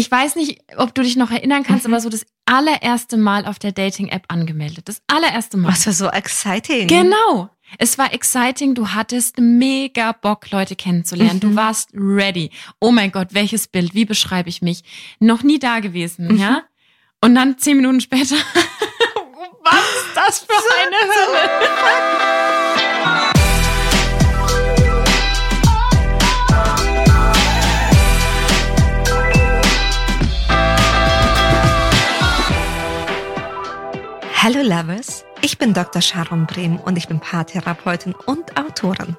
Ich weiß nicht, ob du dich noch erinnern kannst, mhm. aber so das allererste Mal auf der Dating-App angemeldet. Das allererste Mal. Was war so exciting. Genau. Es war exciting, du hattest mega Bock, Leute kennenzulernen. Mhm. Du warst ready. Oh mein Gott, welches Bild, wie beschreibe ich mich? Noch nie da gewesen, mhm. ja? Und dann zehn Minuten später, was ist das für eine Hölle? Hallo Lovers, ich bin Dr. Sharon Brehm und ich bin Paartherapeutin und Autorin.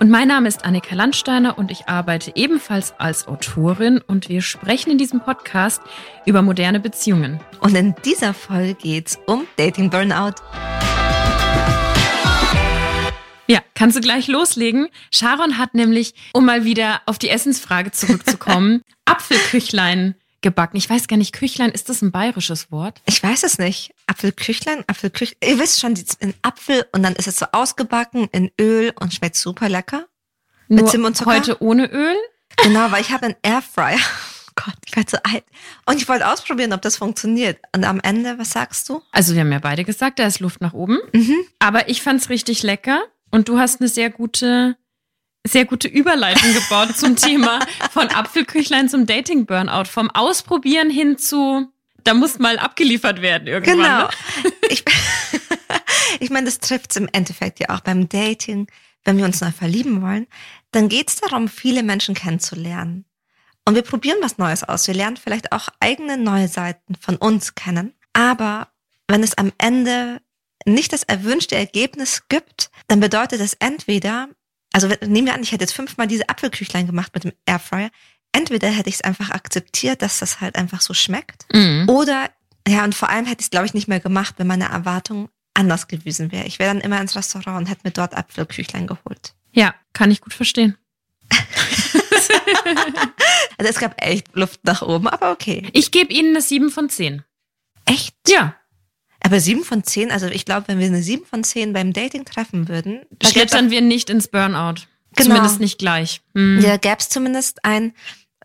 Und mein Name ist Annika Landsteiner und ich arbeite ebenfalls als Autorin und wir sprechen in diesem Podcast über moderne Beziehungen. Und in dieser Folge geht's um Dating Burnout. Ja, kannst du gleich loslegen. Sharon hat nämlich, um mal wieder auf die Essensfrage zurückzukommen, Apfelküchlein gebacken. Ich weiß gar nicht, Küchlein, ist das ein bayerisches Wort? Ich weiß es nicht. Apfelküchlein, Apfelküchlein. Ihr wisst schon, in Apfel und dann ist es so ausgebacken in Öl und schmeckt super lecker. Mit Zimt und Zucker. heute ohne Öl? Genau, weil ich habe einen Airfryer. Oh Gott, ich werde so alt. Und ich wollte ausprobieren, ob das funktioniert. Und am Ende, was sagst du? Also wir haben ja beide gesagt, da ist Luft nach oben. Mhm. Aber ich fand's richtig lecker. Und du hast eine sehr gute sehr gute Überleitung gebaut zum Thema von Apfelküchlein zum Dating-Burnout. Vom Ausprobieren hin zu, da muss mal abgeliefert werden irgendwann. Genau. Ne? Ich, ich meine, das trifft es im Endeffekt ja auch beim Dating. Wenn wir uns neu verlieben wollen, dann geht es darum, viele Menschen kennenzulernen. Und wir probieren was Neues aus. Wir lernen vielleicht auch eigene neue Seiten von uns kennen. Aber wenn es am Ende nicht das erwünschte Ergebnis gibt, dann bedeutet es entweder, also nehmen wir an, ich hätte jetzt fünfmal diese Apfelküchlein gemacht mit dem Airfryer. Entweder hätte ich es einfach akzeptiert, dass das halt einfach so schmeckt. Mhm. Oder, ja, und vor allem hätte ich es, glaube ich, nicht mehr gemacht, wenn meine Erwartung anders gewesen wäre. Ich wäre dann immer ins Restaurant und hätte mir dort Apfelküchlein geholt. Ja, kann ich gut verstehen. also es gab echt Luft nach oben, aber okay. Ich gebe Ihnen eine 7 von 10. Echt? Ja. Aber sieben von zehn, also ich glaube, wenn wir eine sieben von zehn beim Dating treffen würden, schlittern wir nicht ins Burnout. Genau. Zumindest nicht gleich. Hm. Ja, gäbe es zumindest ein,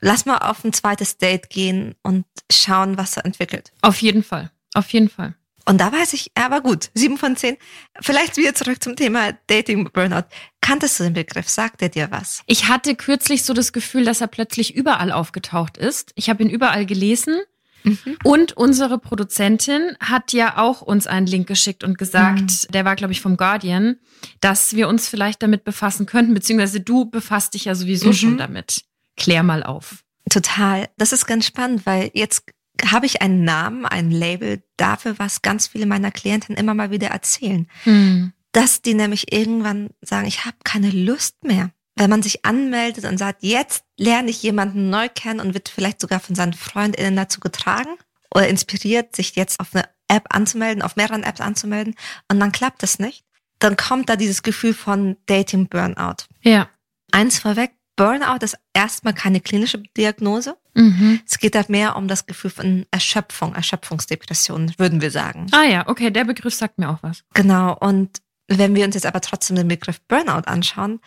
lass mal auf ein zweites Date gehen und schauen, was er entwickelt. Auf jeden Fall. Auf jeden Fall. Und da weiß ich, aber gut, sieben von zehn. Vielleicht wieder zurück zum Thema Dating Burnout. Kanntest du den Begriff? Sagt er dir was? Ich hatte kürzlich so das Gefühl, dass er plötzlich überall aufgetaucht ist. Ich habe ihn überall gelesen Mhm. Und unsere Produzentin hat ja auch uns einen Link geschickt und gesagt, mhm. der war, glaube ich, vom Guardian, dass wir uns vielleicht damit befassen könnten, beziehungsweise du befasst dich ja sowieso mhm. schon damit. Klär mal auf. Total. Das ist ganz spannend, weil jetzt habe ich einen Namen, ein Label dafür, was ganz viele meiner Klienten immer mal wieder erzählen. Mhm. Dass die nämlich irgendwann sagen, ich habe keine Lust mehr wenn man sich anmeldet und sagt, jetzt lerne ich jemanden neu kennen und wird vielleicht sogar von seinen FreundInnen dazu getragen oder inspiriert, sich jetzt auf eine App anzumelden, auf mehreren Apps anzumelden und dann klappt es nicht, dann kommt da dieses Gefühl von Dating Burnout. Ja. Eins vorweg, Burnout ist erstmal keine klinische Diagnose. Mhm. Es geht da mehr um das Gefühl von Erschöpfung, Erschöpfungsdepression, würden wir sagen. Ah ja, okay, der Begriff sagt mir auch was. Genau, und wenn wir uns jetzt aber trotzdem den Begriff Burnout anschauen,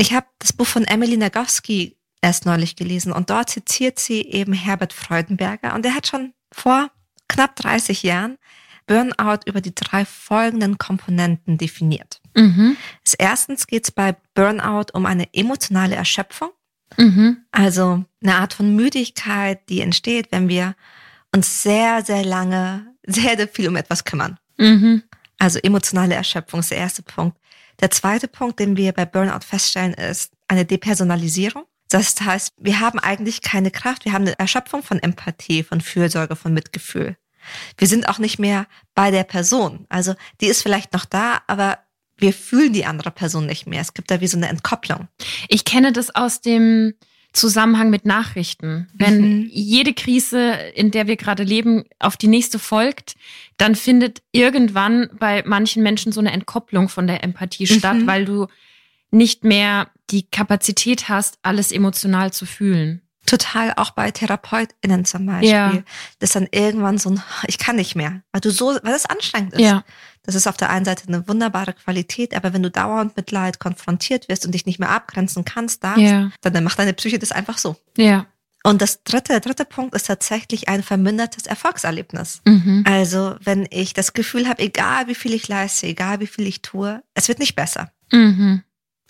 ich habe das Buch von Emily Nagowski erst neulich gelesen und dort zitiert sie eben Herbert Freudenberger und er hat schon vor knapp 30 Jahren Burnout über die drei folgenden Komponenten definiert. Mhm. Erstens geht es bei Burnout um eine emotionale Erschöpfung, mhm. also eine Art von Müdigkeit, die entsteht, wenn wir uns sehr, sehr lange, sehr, sehr viel um etwas kümmern. Mhm. Also emotionale Erschöpfung ist der erste Punkt. Der zweite Punkt, den wir bei Burnout feststellen, ist eine Depersonalisierung. Das heißt, wir haben eigentlich keine Kraft, wir haben eine Erschöpfung von Empathie, von Fürsorge, von Mitgefühl. Wir sind auch nicht mehr bei der Person. Also die ist vielleicht noch da, aber wir fühlen die andere Person nicht mehr. Es gibt da wie so eine Entkopplung. Ich kenne das aus dem Zusammenhang mit Nachrichten. Wenn mhm. jede Krise, in der wir gerade leben, auf die nächste folgt, dann findet irgendwann bei manchen Menschen so eine Entkopplung von der Empathie mhm. statt, weil du nicht mehr die Kapazität hast, alles emotional zu fühlen. Total, auch bei TherapeutInnen zum Beispiel. Ja. Das dann irgendwann so ein, ich kann nicht mehr, weil du so, weil das anstrengend ist. Ja. Das ist auf der einen Seite eine wunderbare Qualität, aber wenn du dauernd mit Leid konfrontiert wirst und dich nicht mehr abgrenzen kannst, darfst, ja. dann, dann macht deine Psyche das einfach so. Ja. Und das dritte, der dritte Punkt ist tatsächlich ein vermindertes Erfolgserlebnis. Mhm. Also wenn ich das Gefühl habe, egal wie viel ich leiste, egal wie viel ich tue, es wird nicht besser. Mhm.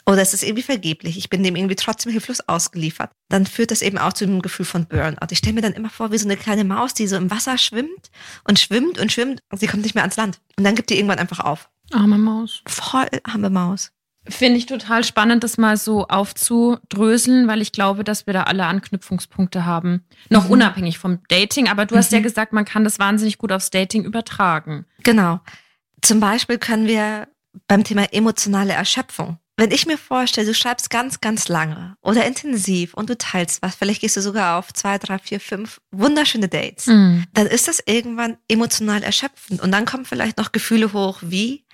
Oder es ist irgendwie vergeblich, ich bin dem irgendwie trotzdem hilflos ausgeliefert, dann führt das eben auch zu dem Gefühl von Burnout. Ich stelle mir dann immer vor, wie so eine kleine Maus, die so im Wasser schwimmt und schwimmt und schwimmt und sie kommt nicht mehr ans Land. Und dann gibt die irgendwann einfach auf. Arme Maus. Voll arme Maus. Finde ich total spannend, das mal so aufzudröseln, weil ich glaube, dass wir da alle Anknüpfungspunkte haben. Noch mhm. unabhängig vom Dating, aber du mhm. hast ja mhm. gesagt, man kann das wahnsinnig gut aufs Dating übertragen. Genau. Zum Beispiel können wir beim Thema emotionale Erschöpfung. Wenn ich mir vorstelle, du schreibst ganz, ganz lange oder intensiv und du teilst was, vielleicht gehst du sogar auf zwei, drei, vier, fünf wunderschöne Dates, mhm. dann ist das irgendwann emotional erschöpfend. Und dann kommen vielleicht noch Gefühle hoch wie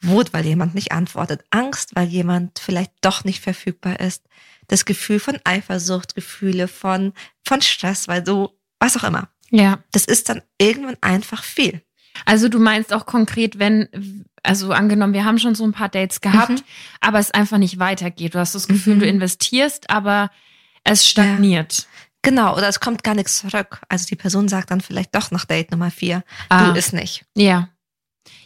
Wut, weil jemand nicht antwortet, Angst, weil jemand vielleicht doch nicht verfügbar ist, das Gefühl von Eifersucht, Gefühle von, von Stress, weil du, was auch immer. Ja. Das ist dann irgendwann einfach viel. Also du meinst auch konkret, wenn, also angenommen, wir haben schon so ein paar Dates gehabt, mhm. aber es einfach nicht weitergeht. Du hast das Gefühl, mhm. du investierst, aber es stagniert. Ja. Genau, oder es kommt gar nichts zurück. Also die Person sagt dann vielleicht doch nach Date Nummer vier, ah. du ist nicht. Ja.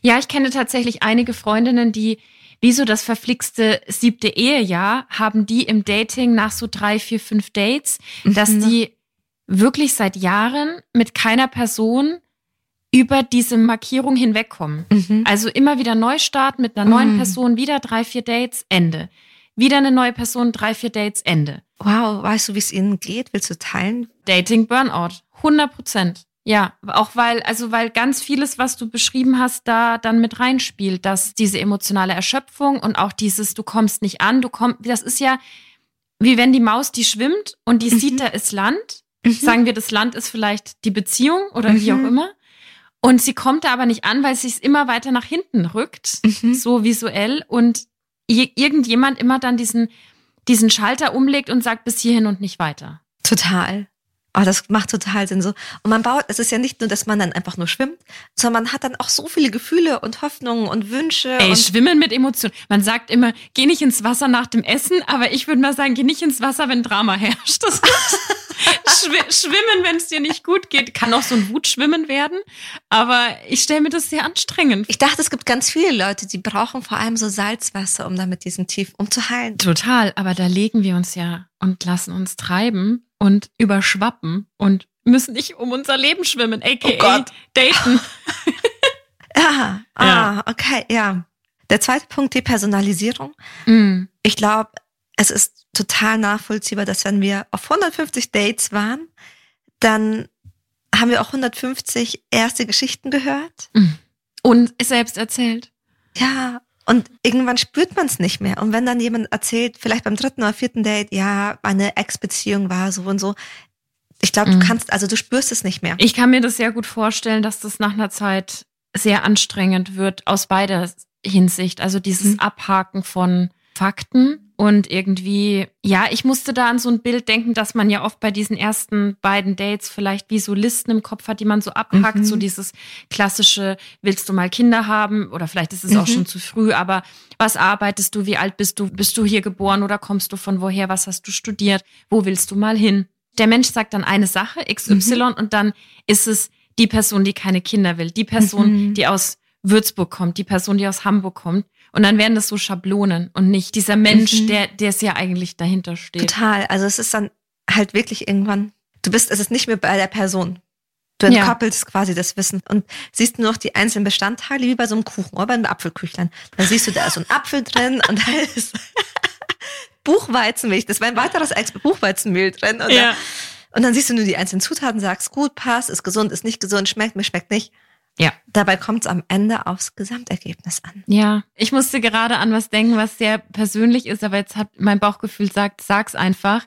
Ja, ich kenne tatsächlich einige Freundinnen, die wie so das verflixte siebte Ehejahr haben die im Dating nach so drei, vier, fünf Dates, mhm. dass die wirklich seit Jahren mit keiner Person über diese Markierung hinwegkommen. Mhm. Also immer wieder Neustart mit einer neuen mhm. Person, wieder drei, vier Dates, Ende. Wieder eine neue Person, drei, vier Dates, Ende. Wow, weißt du, wie es ihnen geht? Willst du teilen? Dating Burnout. 100 Prozent. Ja, auch weil, also weil ganz vieles, was du beschrieben hast, da dann mit reinspielt, dass diese emotionale Erschöpfung und auch dieses, du kommst nicht an, du kommst, das ist ja wie wenn die Maus, die schwimmt und die mhm. sieht, da ist Land. Mhm. Sagen wir, das Land ist vielleicht die Beziehung oder mhm. wie auch mhm. immer. Und sie kommt da aber nicht an, weil sie es immer weiter nach hinten rückt, mhm. so visuell. Und irgendjemand immer dann diesen, diesen Schalter umlegt und sagt bis hierhin und nicht weiter. Total. Oh, das macht total Sinn so. Und man baut, es ist ja nicht nur, dass man dann einfach nur schwimmt, sondern man hat dann auch so viele Gefühle und Hoffnungen und Wünsche. Ey, und schwimmen mit Emotionen. Man sagt immer, geh nicht ins Wasser nach dem Essen, aber ich würde mal sagen, geh nicht ins Wasser, wenn Drama herrscht. Das schwimmen, wenn es dir nicht gut geht. Kann auch so ein Wutschwimmen werden. Aber ich stelle mir das sehr anstrengend. Ich dachte, es gibt ganz viele Leute, die brauchen vor allem so Salzwasser, um damit diesen Tief umzuheilen. Total. Aber da legen wir uns ja und lassen uns treiben und überschwappen und müssen nicht um unser Leben schwimmen, aka oh daten. ja, ah, ja, okay, ja. Der zweite Punkt, die Personalisierung. Mm. Ich glaube, es ist total nachvollziehbar, dass wenn wir auf 150 Dates waren, dann haben wir auch 150 erste Geschichten gehört. Mm. Und selbst erzählt. Ja, und irgendwann spürt man es nicht mehr. Und wenn dann jemand erzählt, vielleicht beim dritten oder vierten Date, ja, meine Ex-Beziehung war so und so, ich glaube, mhm. du kannst, also du spürst es nicht mehr. Ich kann mir das sehr gut vorstellen, dass das nach einer Zeit sehr anstrengend wird aus beider Hinsicht. Also dieses mhm. Abhaken von Fakten und irgendwie, ja, ich musste da an so ein Bild denken, dass man ja oft bei diesen ersten beiden Dates vielleicht wie so Listen im Kopf hat, die man so abpackt. Mhm. So dieses klassische, willst du mal Kinder haben? Oder vielleicht ist es mhm. auch schon zu früh, aber was arbeitest du? Wie alt bist du? Bist du hier geboren oder kommst du von woher? Was hast du studiert? Wo willst du mal hin? Der Mensch sagt dann eine Sache, XY, mhm. und dann ist es die Person, die keine Kinder will, die Person, mhm. die aus Würzburg kommt, die Person, die aus Hamburg kommt. Und dann werden das so Schablonen und nicht dieser Mensch, mhm. der, der es ja eigentlich dahinter steht. Total. Also es ist dann halt wirklich irgendwann, du bist, es ist nicht mehr bei der Person. Du entkoppelst ja. quasi das Wissen und siehst nur noch die einzelnen Bestandteile wie bei so einem Kuchen oder bei einem Apfelküchlein. Da siehst du, da ist so ein Apfel drin und da ist Buchweizenmilch. Das war ein weiteres Ex Buchweizenmehl drin. Und, ja. und dann siehst du nur die einzelnen Zutaten, sagst gut, passt, ist gesund, ist nicht gesund, schmeckt mir, schmeckt nicht. Ja. Dabei kommt es am Ende aufs Gesamtergebnis an. Ja, ich musste gerade an was denken, was sehr persönlich ist, aber jetzt hat mein Bauchgefühl sagt, sag's einfach.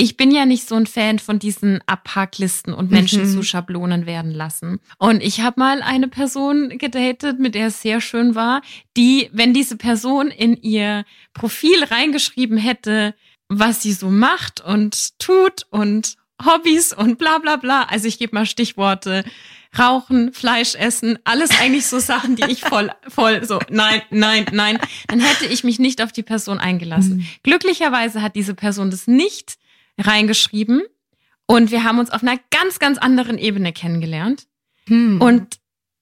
Ich bin ja nicht so ein Fan von diesen Abhacklisten und Menschen mhm. zu Schablonen werden lassen. Und ich habe mal eine Person gedatet, mit der es sehr schön war, die, wenn diese Person in ihr Profil reingeschrieben hätte, was sie so macht und tut und Hobbys und bla bla bla. Also ich gebe mal Stichworte Rauchen, Fleisch essen, alles eigentlich so Sachen, die ich voll, voll so, nein, nein, nein, dann hätte ich mich nicht auf die Person eingelassen. Mhm. Glücklicherweise hat diese Person das nicht reingeschrieben Und wir haben uns auf einer ganz, ganz anderen Ebene kennengelernt. Hm. Und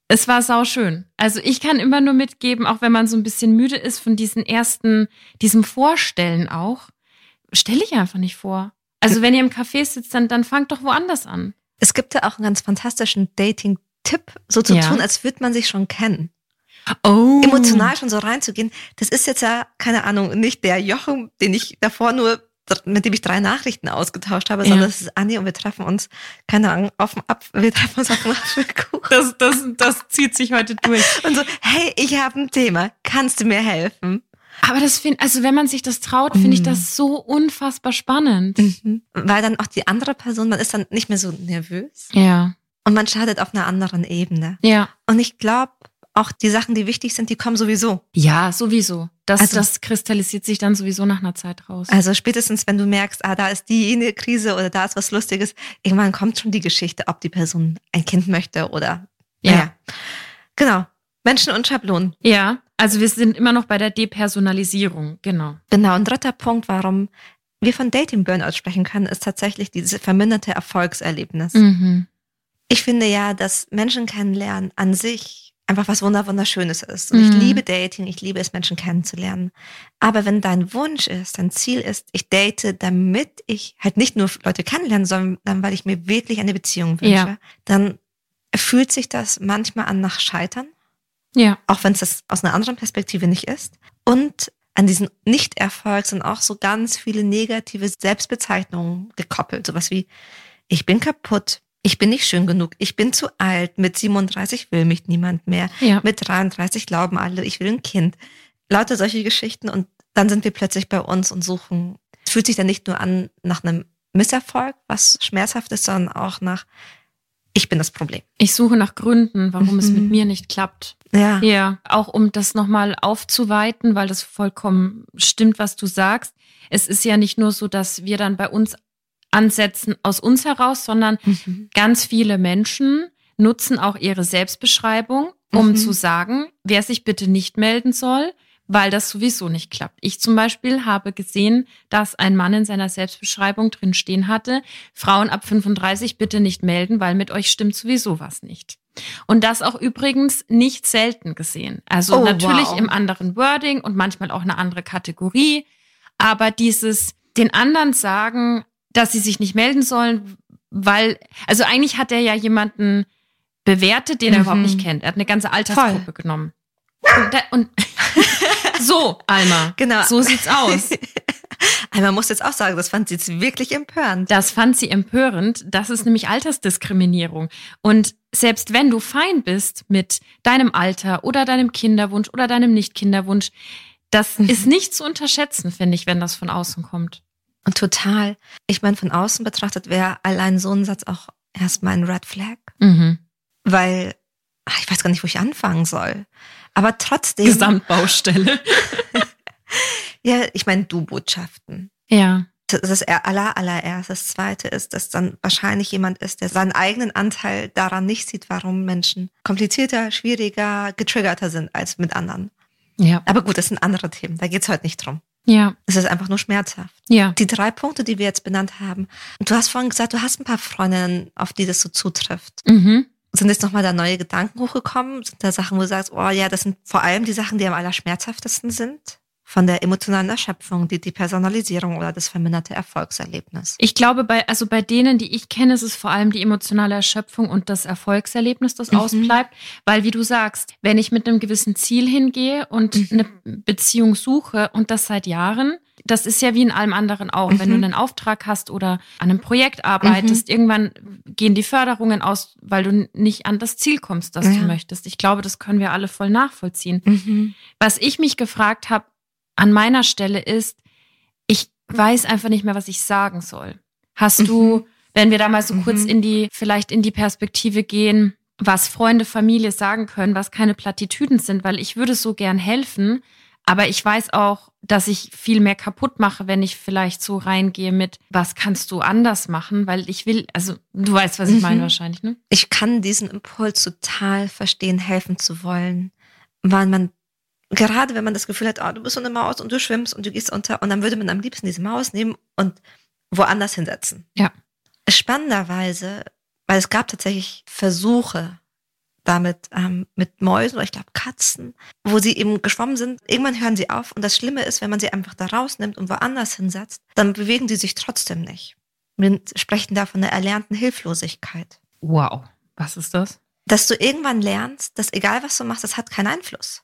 es war sau schön. Also ich kann immer nur mitgeben, auch wenn man so ein bisschen müde ist von diesen ersten, diesem Vorstellen auch, stelle ich einfach nicht vor. Also wenn ihr im Café sitzt, dann, dann fangt doch woanders an. Es gibt ja auch einen ganz fantastischen Dating-Tipp, so zu Ja. tun, als würde man sich schon kennen. Oh. Emotional schon so reinzugehen. Das ist jetzt ja, keine Ahnung, nicht der Jochen, den ich davor nur, mit dem ich drei Nachrichten ausgetauscht habe, Ja. sondern es ist Anni und wir treffen uns, keine Ahnung, auf dem Ab wir treffen uns auf dem Apfelkuchen. Das, das, das zieht sich heute durch. Und so, hey, ich habe ein Thema, kannst du mir helfen? Aber das finde, also wenn man sich das traut, finde ich Mhm. das so unfassbar spannend. Weil dann auch die andere Person, man ist dann nicht mehr so nervös Ja. und man startet auf einer anderen Ebene. Ja. Und ich glaube, auch die Sachen, die wichtig sind, die kommen sowieso. Ja, sowieso. Das, Also- das kristallisiert sich dann sowieso nach einer Zeit raus. Also spätestens, wenn du merkst, ah, da ist die eine Krise oder da ist was Lustiges, irgendwann kommt schon die Geschichte, ob die Person ein Kind möchte oder. Ja. Naja. Genau. Menschen und Schablonen. Ja, also wir sind immer noch bei der Depersonalisierung, genau. Genau. Ein dritter Punkt, warum wir von Dating Burnout sprechen können, ist tatsächlich dieses verminderte Erfolgserlebnis. Mhm. Ich finde ja, dass Menschen kennenlernen an sich einfach was wunder wunderschönes ist. Und ich Mhm. liebe Dating, ich liebe es, Menschen kennenzulernen. Aber wenn dein Wunsch ist, dein Ziel ist, ich date, damit ich halt nicht nur Leute kennenlernen, sondern weil ich mir wirklich eine Beziehung wünsche, Ja. dann fühlt sich das manchmal an nach Scheitern, Ja. auch wenn es das aus einer anderen Perspektive nicht ist. Und an diesen Nicht-Erfolg sind auch so ganz viele negative Selbstbezeichnungen gekoppelt. Sowas wie, ich bin kaputt, ich bin nicht schön genug, ich bin zu alt, mit 37 will mich niemand mehr, Ja. mit 33 glauben alle, ich will ein Kind. Lauter solche Geschichten und dann sind wir plötzlich bei uns und suchen. Es fühlt sich dann nicht nur an nach einem Misserfolg, was schmerzhaft ist, sondern auch nach, ich bin das Problem. Ich suche nach Gründen, warum es Mhm. mit mir nicht klappt. Ja. Ja, auch um das nochmal aufzuweiten, weil das vollkommen stimmt, was du sagst. Es ist ja nicht nur so, dass wir dann bei uns ansetzen aus uns heraus, sondern Mhm. ganz viele Menschen nutzen auch ihre Selbstbeschreibung, um Mhm. zu sagen, wer sich bitte nicht melden soll, weil das sowieso nicht klappt. Ich zum Beispiel habe gesehen, dass ein Mann in seiner Selbstbeschreibung drin stehen hatte, Frauen ab 35 bitte nicht melden, weil mit euch stimmt sowieso was nicht. Und das auch übrigens nicht selten gesehen. Also Oh, natürlich wow. im anderen Wording und manchmal auch eine andere Kategorie. Aber dieses den anderen sagen, dass sie sich nicht melden sollen, weil, also eigentlich hat er ja jemanden bewertet, den er Mhm. überhaupt nicht kennt. Er hat eine ganze Altersgruppe genommen. Und, da, und so, Alma. Genau. So sieht's aus. Einmal muss jetzt auch sagen, das fand sie jetzt wirklich empörend. Das fand sie empörend. Das ist nämlich Altersdiskriminierung. Und selbst wenn du fein bist mit deinem Alter oder deinem Kinderwunsch oder deinem Nicht-Kinderwunsch, das Mhm. ist nicht zu unterschätzen, finde ich, wenn das von außen kommt. Und total. Ich meine, von außen betrachtet wäre allein so ein Satz auch erstmal ein Red Flag, Mhm. weil ach, ich weiß gar nicht, wo ich anfangen soll. Aber trotzdem, Gesamtbaustelle. ja, ich meine, Du-Botschaften. Ja. Das ist aller, allererst. Das zweite ist, dass dann wahrscheinlich jemand ist, der seinen eigenen Anteil daran nicht sieht, warum Menschen komplizierter, schwieriger, getriggerter sind als mit anderen. Ja. Aber gut, das sind andere Themen. Da geht's heute nicht drum. Ja. Es ist einfach nur schmerzhaft. Ja. Die drei Punkte, die wir jetzt benannt haben. Du hast vorhin gesagt, du hast ein paar Freundinnen, auf die das so zutrifft. Mhm. Sind jetzt nochmal da neue Gedanken hochgekommen? Sind da Sachen, wo du sagst, oh ja, das sind vor allem die Sachen, die am allerschmerzhaftesten sind? Von der emotionalen Erschöpfung, die Depersonalisierung oder das verminderte Erfolgserlebnis. Ich glaube, bei, also bei denen, die ich kenne, ist es vor allem die emotionale Erschöpfung und das Erfolgserlebnis, das Mhm. ausbleibt. Weil, wie du sagst, wenn ich mit einem gewissen Ziel hingehe und Mhm. eine Beziehung suche und das seit Jahren, das ist ja wie in allem anderen auch. Wenn du Mhm. einen Auftrag hast oder an einem Projekt arbeitest, irgendwann gehen die Förderungen aus, weil du nicht an das Ziel kommst, das Ja. du möchtest. Ich glaube, das können wir alle voll nachvollziehen. Mhm. Was ich mich gefragt habe an meiner Stelle ist, ich weiß einfach nicht mehr, was ich sagen soll. Hast Mhm. du, wenn wir da mal so kurz Mhm. in die, vielleicht in die Perspektive gehen, was Freunde, Familie sagen können, was keine Plattitüden sind, weil ich würde so gern helfen, aber ich weiß auch, dass ich viel mehr kaputt mache, wenn ich vielleicht so reingehe mit, was kannst du anders machen, weil ich will, also du weißt, was ich Mhm. meine wahrscheinlich, ne? Ich kann diesen Impuls total verstehen, helfen zu wollen, weil man gerade wenn man das Gefühl hat, oh, du bist so eine Maus und du schwimmst und du gehst unter und dann würde man am liebsten diese Maus nehmen und woanders hinsetzen. Ja. Spannenderweise, weil es gab tatsächlich Versuche damit ähm, mit Mäusen oder ich glaube Katzen, wo sie eben geschwommen sind. Irgendwann hören sie auf und das Schlimme ist, wenn man sie einfach da rausnimmt und woanders hinsetzt, dann bewegen sie sich trotzdem nicht. Wir sprechen da von der erlernten Hilflosigkeit. Wow, was ist das? Dass du irgendwann lernst, dass egal was du machst, das hat keinen Einfluss.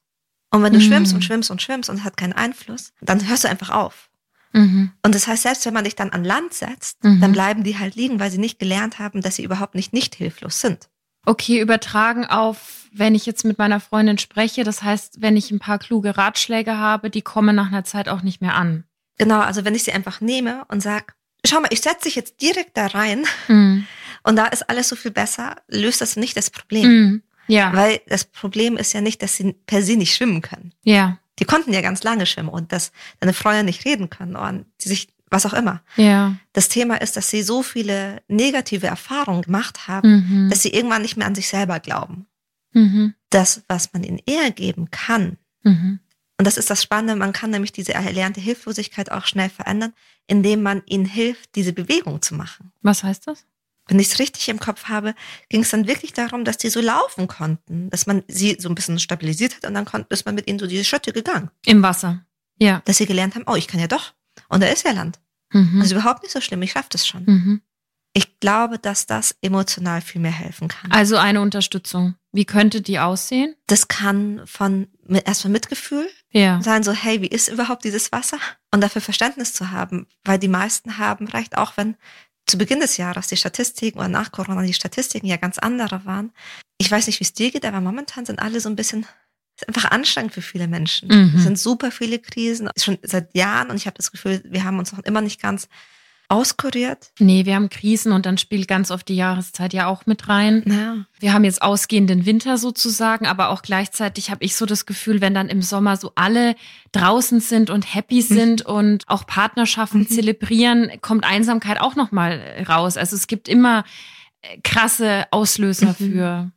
Und wenn du mhm. schwimmst und schwimmst und schwimmst und es hat keinen Einfluss, dann hörst du einfach auf. Mhm. Und das heißt, selbst wenn man dich dann an Land setzt, mhm. dann bleiben die halt liegen, weil sie nicht gelernt haben, dass sie überhaupt nicht nicht hilflos sind. Okay, übertragen auf, wenn ich jetzt mit meiner Freundin spreche, das heißt, wenn ich ein paar kluge Ratschläge habe, die kommen nach einer Zeit auch nicht mehr an. Genau, also wenn ich sie einfach nehme und sag, schau mal, ich setze dich jetzt direkt da rein mhm. und da ist alles so viel besser, löst das nicht das Problem. Mhm. Ja. Weil das Problem ist ja nicht, dass sie per se nicht schwimmen können. Ja. Die konnten ja ganz lange schwimmen und dass deine Freunde nicht reden können und sie sich was auch immer. Ja. Das Thema ist, dass sie so viele negative Erfahrungen gemacht haben, mhm. dass sie irgendwann nicht mehr an sich selber glauben. Mhm. Das, was man ihnen eher geben kann, mhm. und das ist das Spannende, man kann nämlich diese erlernte Hilflosigkeit auch schnell verändern, indem man ihnen hilft, diese Bewegung zu machen. Was heißt das? Wenn ich es richtig im Kopf habe, ging es dann wirklich darum, dass die so laufen konnten, dass man sie so ein bisschen stabilisiert hat und dann konnte, ist man mit ihnen so diese Schritte gegangen. Im Wasser. Ja. Dass sie gelernt haben, oh, ich kann ja doch. Und da ist ja Land. Mhm. Also überhaupt nicht so schlimm, ich schaffe das schon. Mhm. Ich glaube, dass das emotional viel mehr helfen kann. Also eine Unterstützung. Wie könnte die aussehen? Das kann von erstmal Mitgefühl ja. sein, so hey, wie ist überhaupt dieses Wasser? Und dafür Verständnis zu haben, weil die meisten haben, reicht auch wenn zu Beginn des Jahres die Statistiken oder nach Corona die Statistiken ja ganz andere waren. Ich weiß nicht, wie es dir geht, aber momentan sind alle so ein bisschen ist einfach anstrengend für viele Menschen. Mhm. Es sind super viele Krisen, schon seit Jahren und ich habe das Gefühl, wir haben uns noch immer nicht ganz auskuriert. Nee, wir haben Krisen und dann spielt ganz oft die Jahreszeit ja auch mit rein. Ja. Wir haben jetzt ausgehenden Winter sozusagen, aber auch gleichzeitig habe ich so das Gefühl, wenn dann im Sommer so alle draußen sind und happy mhm. sind mhm. und auch Partnerschaften mhm. zelebrieren, kommt Einsamkeit auch noch mal raus. Also es gibt immer äh, krasse Auslöser mhm. für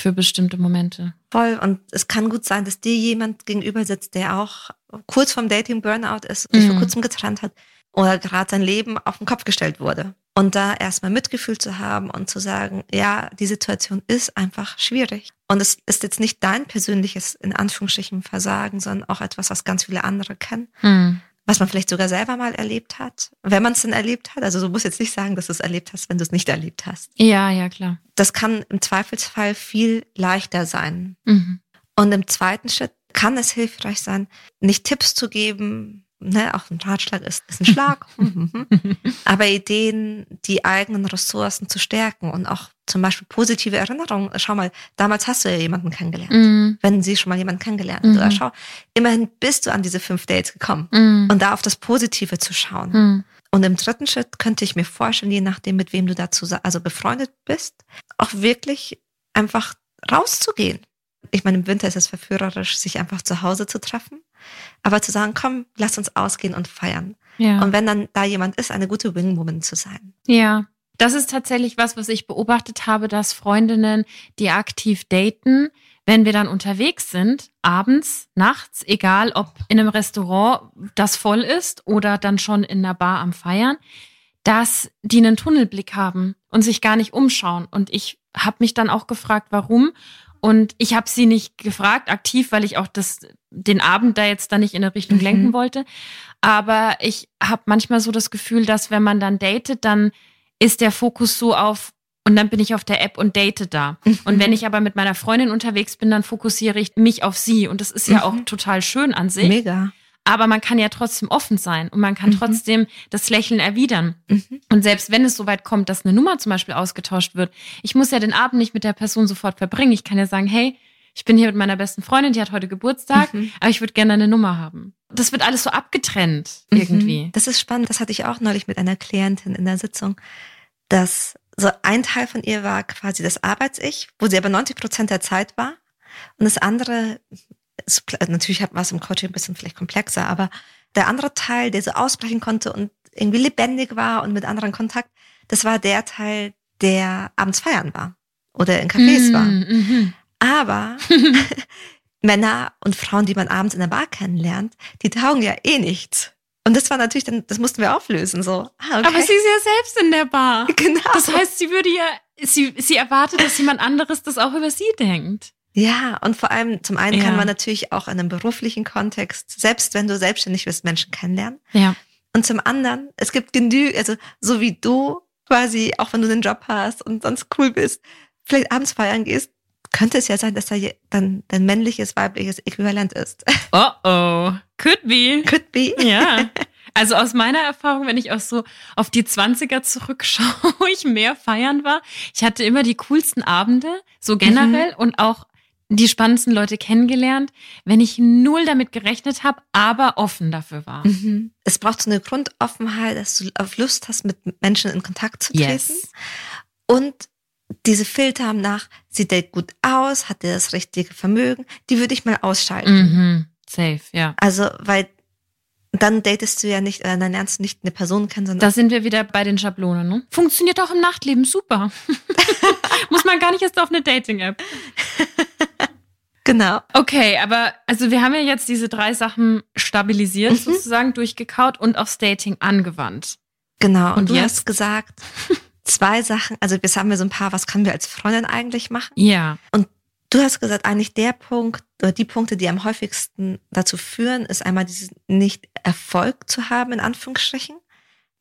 für bestimmte Momente. Voll. Und es kann gut sein, dass dir jemand gegenüber sitzt, der auch kurz vom Dating Burnout ist, sich vor mhm. kurzem getrennt hat oder gerade sein Leben auf den Kopf gestellt wurde. Und da erstmal Mitgefühl zu haben und zu sagen, ja, die Situation ist einfach schwierig. Und es ist jetzt nicht dein persönliches, in Anführungsstrichen, Versagen, sondern auch etwas, was ganz viele andere kennen. Mhm. Was man vielleicht sogar selber mal erlebt hat, wenn man es denn erlebt hat. Also du musst jetzt nicht sagen, dass du es erlebt hast, wenn du es nicht erlebt hast. Ja, ja, klar. Das kann im Zweifelsfall viel leichter sein. Mhm. Und im zweiten Schritt kann es hilfreich sein, nicht Tipps zu geben, ne, auch ein Ratschlag ist, ist ein Schlag, aber Ideen, die eigenen Ressourcen zu stärken und auch zum Beispiel positive Erinnerungen. Schau mal, damals hast du ja jemanden kennengelernt, mm. wenn sie schon mal jemanden kennengelernt hat. Mm. Oder schau, immerhin bist du an diese fünf Dates gekommen mm. und da auf das Positive zu schauen. Mm. Und im dritten Schritt könnte ich mir vorstellen, je nachdem, mit wem du dazu also befreundet bist, auch wirklich einfach rauszugehen. Ich meine, im Winter ist es verführerisch, sich einfach zu Hause zu treffen aber zu sagen, komm, lass uns ausgehen und feiern. Ja. Und wenn dann da jemand ist, eine gute Wingwoman zu sein. Ja. Das ist tatsächlich was, was ich beobachtet habe, dass Freundinnen, die aktiv daten, wenn wir dann unterwegs sind, abends, nachts, egal ob in einem Restaurant, das voll ist oder dann schon in einer Bar am Feiern, dass die einen Tunnelblick haben und sich gar nicht umschauen. Und ich habe mich dann auch gefragt, warum. Und ich habe sie nicht gefragt, aktiv, weil ich auch das, den Abend da jetzt da nicht in eine Richtung mhm. lenken wollte. Aber ich habe manchmal so das Gefühl, dass wenn man dann datet, dann ist der Fokus so auf, und dann bin ich auf der App und date da. Mhm. Und wenn ich aber mit meiner Freundin unterwegs bin, dann fokussiere ich mich auf sie. Und das ist ja mhm. auch total schön an sich. Mega. Aber man kann ja trotzdem offen sein und man kann mhm. trotzdem das Lächeln erwidern. Mhm. Und selbst wenn es so weit kommt, dass eine Nummer zum Beispiel ausgetauscht wird, ich muss ja den Abend nicht mit der Person sofort verbringen. Ich kann ja sagen, hey, ich bin hier mit meiner besten Freundin, die hat heute Geburtstag, mhm. aber ich würde gerne eine Nummer haben. Das wird alles so abgetrennt mhm. irgendwie. Das ist spannend. Das hatte ich auch neulich mit einer Klientin in der Sitzung, dass so ein Teil von ihr war quasi das Arbeits-Ich, wo sie aber 90 Prozent der Zeit war. Und das andere natürlich war es im Coaching ein bisschen vielleicht komplexer, aber der andere Teil, der so ausbrechen konnte und irgendwie lebendig war und mit anderen Kontakt, das war der Teil, der abends feiern war oder in Cafés mm, war. Mm Aber Männer und Frauen, die man abends in der Bar kennenlernt, die taugen ja eh nichts. Und das war natürlich dann, das mussten wir auflösen, so. Ah, okay. Aber sie ist ja selbst in der Bar. Genau. Das heißt, sie würde ja, sie, sie erwartet, dass jemand anderes das auch über sie denkt. Ja, und vor allem zum einen ja. kann man natürlich auch in einem beruflichen Kontext, selbst wenn du selbstständig bist, Menschen kennenlernen. Ja. Und zum anderen, es gibt genügend, also so wie du quasi, auch wenn du einen Job hast und sonst cool bist, vielleicht abends feiern gehst, könnte es ja sein, dass da dann dein männliches, weibliches Äquivalent ist. Oh oh, could be. Could be. Ja. Also aus meiner Erfahrung, wenn ich auch so auf die 20er zurückschaue, wo ich mehr feiern war, ich hatte immer die coolsten Abende, so generell mhm. und auch die spannendsten Leute kennengelernt, wenn ich null damit gerechnet habe, aber offen dafür war. Mhm. Es braucht so eine Grundoffenheit, dass du auf Lust hast, mit Menschen in Kontakt zu treten. Yes. Und diese Filter haben nach, sieht der gut aus, hat der das richtige Vermögen, die würde ich mal ausschalten. Mhm. Safe, ja. Also, weil dann datest du ja nicht, äh, dann lernst du nicht eine Person kennen, sondern. Da sind wir wieder bei den Schablonen, ne? Funktioniert auch im Nachtleben super. Muss man gar nicht erst auf eine Dating-App. Genau. Okay, aber also wir haben ja jetzt diese drei Sachen stabilisiert, mhm. sozusagen durchgekaut und aufs Dating angewandt. Genau. Und, und du jetzt? hast gesagt, zwei Sachen, also jetzt haben wir so ein paar, was können wir als Freundin eigentlich machen? Ja. Und du hast gesagt, eigentlich der Punkt oder die Punkte, die am häufigsten dazu führen, ist einmal diesen nicht Erfolg zu haben, in Anführungsstrichen.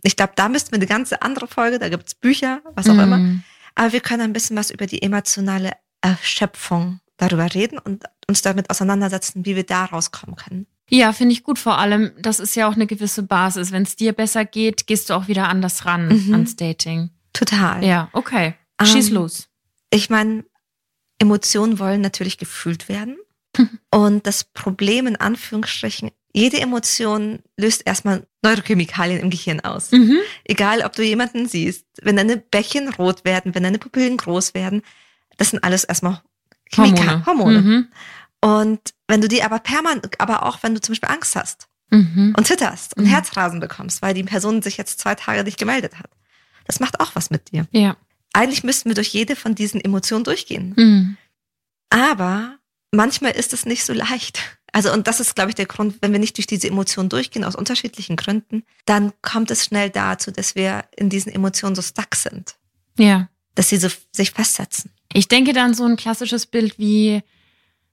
Ich glaube, da müssten wir eine ganze andere Folge, da gibt's Bücher, was auch mm. immer. Aber wir können ein bisschen was über die emotionale Erschöpfung darüber reden und uns damit auseinandersetzen, wie wir da rauskommen können. Ja, finde ich gut. Vor allem, das ist ja auch eine gewisse Basis. Wenn es dir besser geht, gehst du auch wieder anders ran mhm. ans Dating. Total. Ja, okay. Schieß ähm, los. Ich meine, Emotionen wollen natürlich gefühlt werden. und das Problem in Anführungsstrichen, jede Emotion löst erstmal Neurochemikalien im Gehirn aus. Mhm. Egal, ob du jemanden siehst, wenn deine Bäckchen rot werden, wenn deine Pupillen groß werden, das sind alles erstmal Chemika Hormone. Mhm. Und wenn du die aber permanent, aber auch wenn du zum Beispiel Angst hast mhm. und zitterst und mhm. Herzrasen bekommst, weil die Person sich jetzt zwei Tage nicht gemeldet hat, das macht auch was mit dir. Ja. Eigentlich müssten wir durch jede von diesen Emotionen durchgehen. Mhm. Aber manchmal ist es nicht so leicht. Also, und das ist, glaube ich, der Grund, wenn wir nicht durch diese Emotionen durchgehen, aus unterschiedlichen Gründen, dann kommt es schnell dazu, dass wir in diesen Emotionen so stuck sind. Ja. Dass sie so sich festsetzen. Ich denke dann so ein klassisches Bild wie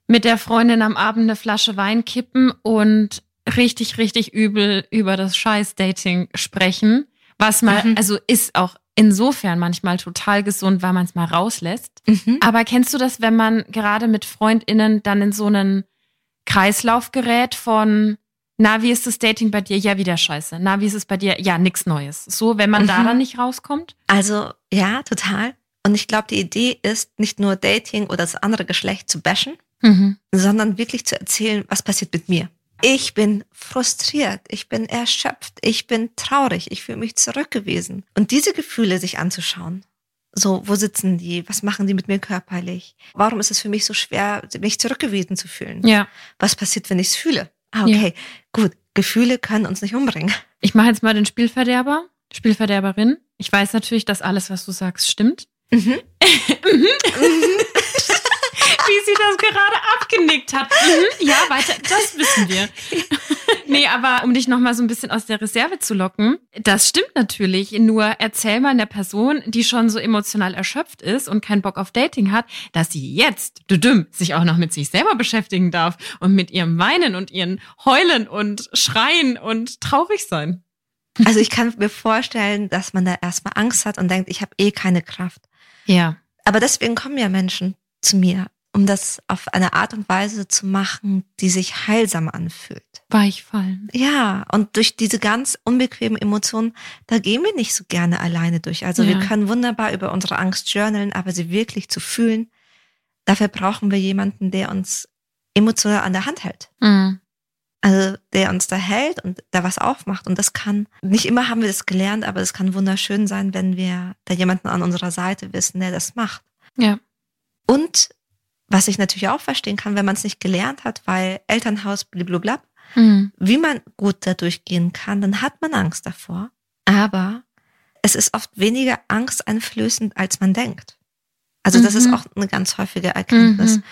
mit der Freundin am Abend eine Flasche Wein kippen und richtig, richtig übel über das Scheiß-Dating sprechen. Was mal, mhm. also ist auch insofern manchmal total gesund, weil man es mal rauslässt. Mhm. Aber kennst du das, wenn man gerade mit FreundInnen dann in so einen Kreislauf gerät von, na, wie ist das Dating bei dir? Ja, wieder scheiße. Na, wie ist es bei dir? Ja, nix Neues. So, wenn man mhm. daran nicht rauskommt? Also, ja, total. Und ich glaube, die Idee ist, nicht nur Dating oder das andere Geschlecht zu bashen, mhm. sondern wirklich zu erzählen, was passiert mit mir. Ich bin frustriert, ich bin erschöpft, ich bin traurig, ich fühle mich zurückgewiesen. Und diese Gefühle sich anzuschauen. So, wo sitzen die? Was machen die mit mir körperlich? Warum ist es für mich so schwer, mich zurückgewiesen zu fühlen? Ja. Was passiert, wenn ich es fühle? Ah, okay, ja. gut. Gefühle können uns nicht umbringen. Ich mache jetzt mal den Spielverderber, Spielverderberin. Ich weiß natürlich, dass alles, was du sagst, stimmt. Mhm. Wie sie das gerade abgenickt hat. Mhm. Ja, weiter, das wissen wir. nee, aber um dich nochmal so ein bisschen aus der Reserve zu locken, das stimmt natürlich. Nur erzähl mal einer Person, die schon so emotional erschöpft ist und keinen Bock auf Dating hat, dass sie jetzt, du dumm, sich auch noch mit sich selber beschäftigen darf und mit ihrem Weinen und ihren Heulen und Schreien und traurig sein. Also ich kann mir vorstellen, dass man da erstmal Angst hat und denkt, ich habe eh keine Kraft. Ja. Aber deswegen kommen ja Menschen zu mir, um das auf eine Art und Weise zu machen, die sich heilsam anfühlt. Weichfallen. Ja, und durch diese ganz unbequemen Emotionen, da gehen wir nicht so gerne alleine durch. Also ja. wir können wunderbar über unsere Angst journalen, aber sie wirklich zu fühlen, dafür brauchen wir jemanden, der uns emotional an der Hand hält. Mhm. Also der uns da hält und da was aufmacht. Und das kann, nicht immer haben wir das gelernt, aber es kann wunderschön sein, wenn wir da jemanden an unserer Seite wissen, der das macht. Ja. Und was ich natürlich auch verstehen kann, wenn man es nicht gelernt hat, weil Elternhaus blablabla, mhm. wie man gut da durchgehen kann, dann hat man Angst davor. Aber es ist oft weniger angsteinflößend, als man denkt. Also das mhm. ist auch eine ganz häufige Erkenntnis. Mhm